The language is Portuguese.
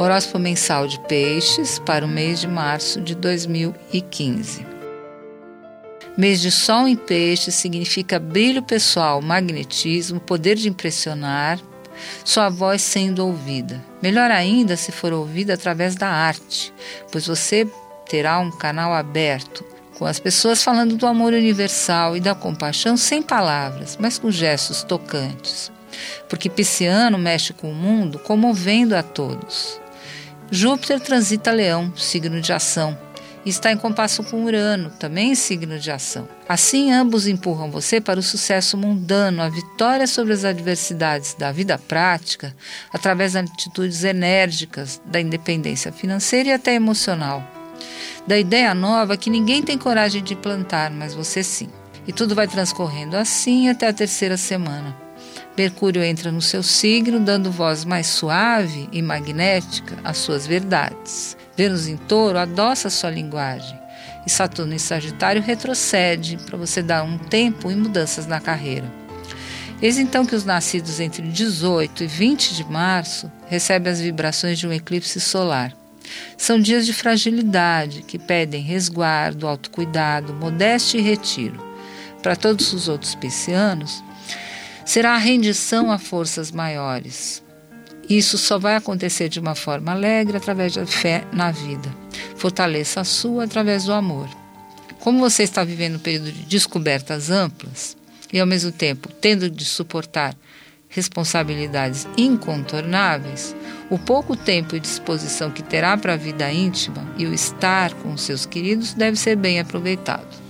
Horóscopo mensal de Peixes para o mês de março de 2015. Mês de Sol em Peixes significa brilho pessoal, magnetismo, poder de impressionar, sua voz sendo ouvida. Melhor ainda se for ouvida através da arte, pois você terá um canal aberto, com as pessoas falando do amor universal e da compaixão sem palavras, mas com gestos tocantes. Porque Pisciano mexe com o mundo comovendo a todos. Júpiter transita Leão, signo de ação, e está em compasso com Urano, também signo de ação. Assim, ambos empurram você para o sucesso mundano, a vitória sobre as adversidades da vida prática, através de atitudes enérgicas, da independência financeira e até emocional. Da ideia nova que ninguém tem coragem de plantar, mas você sim. E tudo vai transcorrendo assim até a terceira semana. Mercúrio entra no seu signo, dando voz mais suave e magnética às suas verdades. Vênus em touro adoça sua linguagem. E Saturno em Sagitário retrocede para você dar um tempo e mudanças na carreira. Eis então que os nascidos entre 18 e 20 de março recebem as vibrações de um eclipse solar. São dias de fragilidade que pedem resguardo, autocuidado, modéstia e retiro. Para todos os outros piscianos, será a rendição a forças maiores. Isso só vai acontecer de uma forma alegre através da fé na vida. Fortaleça a sua através do amor. Como você está vivendo um período de descobertas amplas e ao mesmo tempo tendo de suportar responsabilidades incontornáveis, o pouco tempo e disposição que terá para a vida íntima e o estar com seus queridos deve ser bem aproveitado.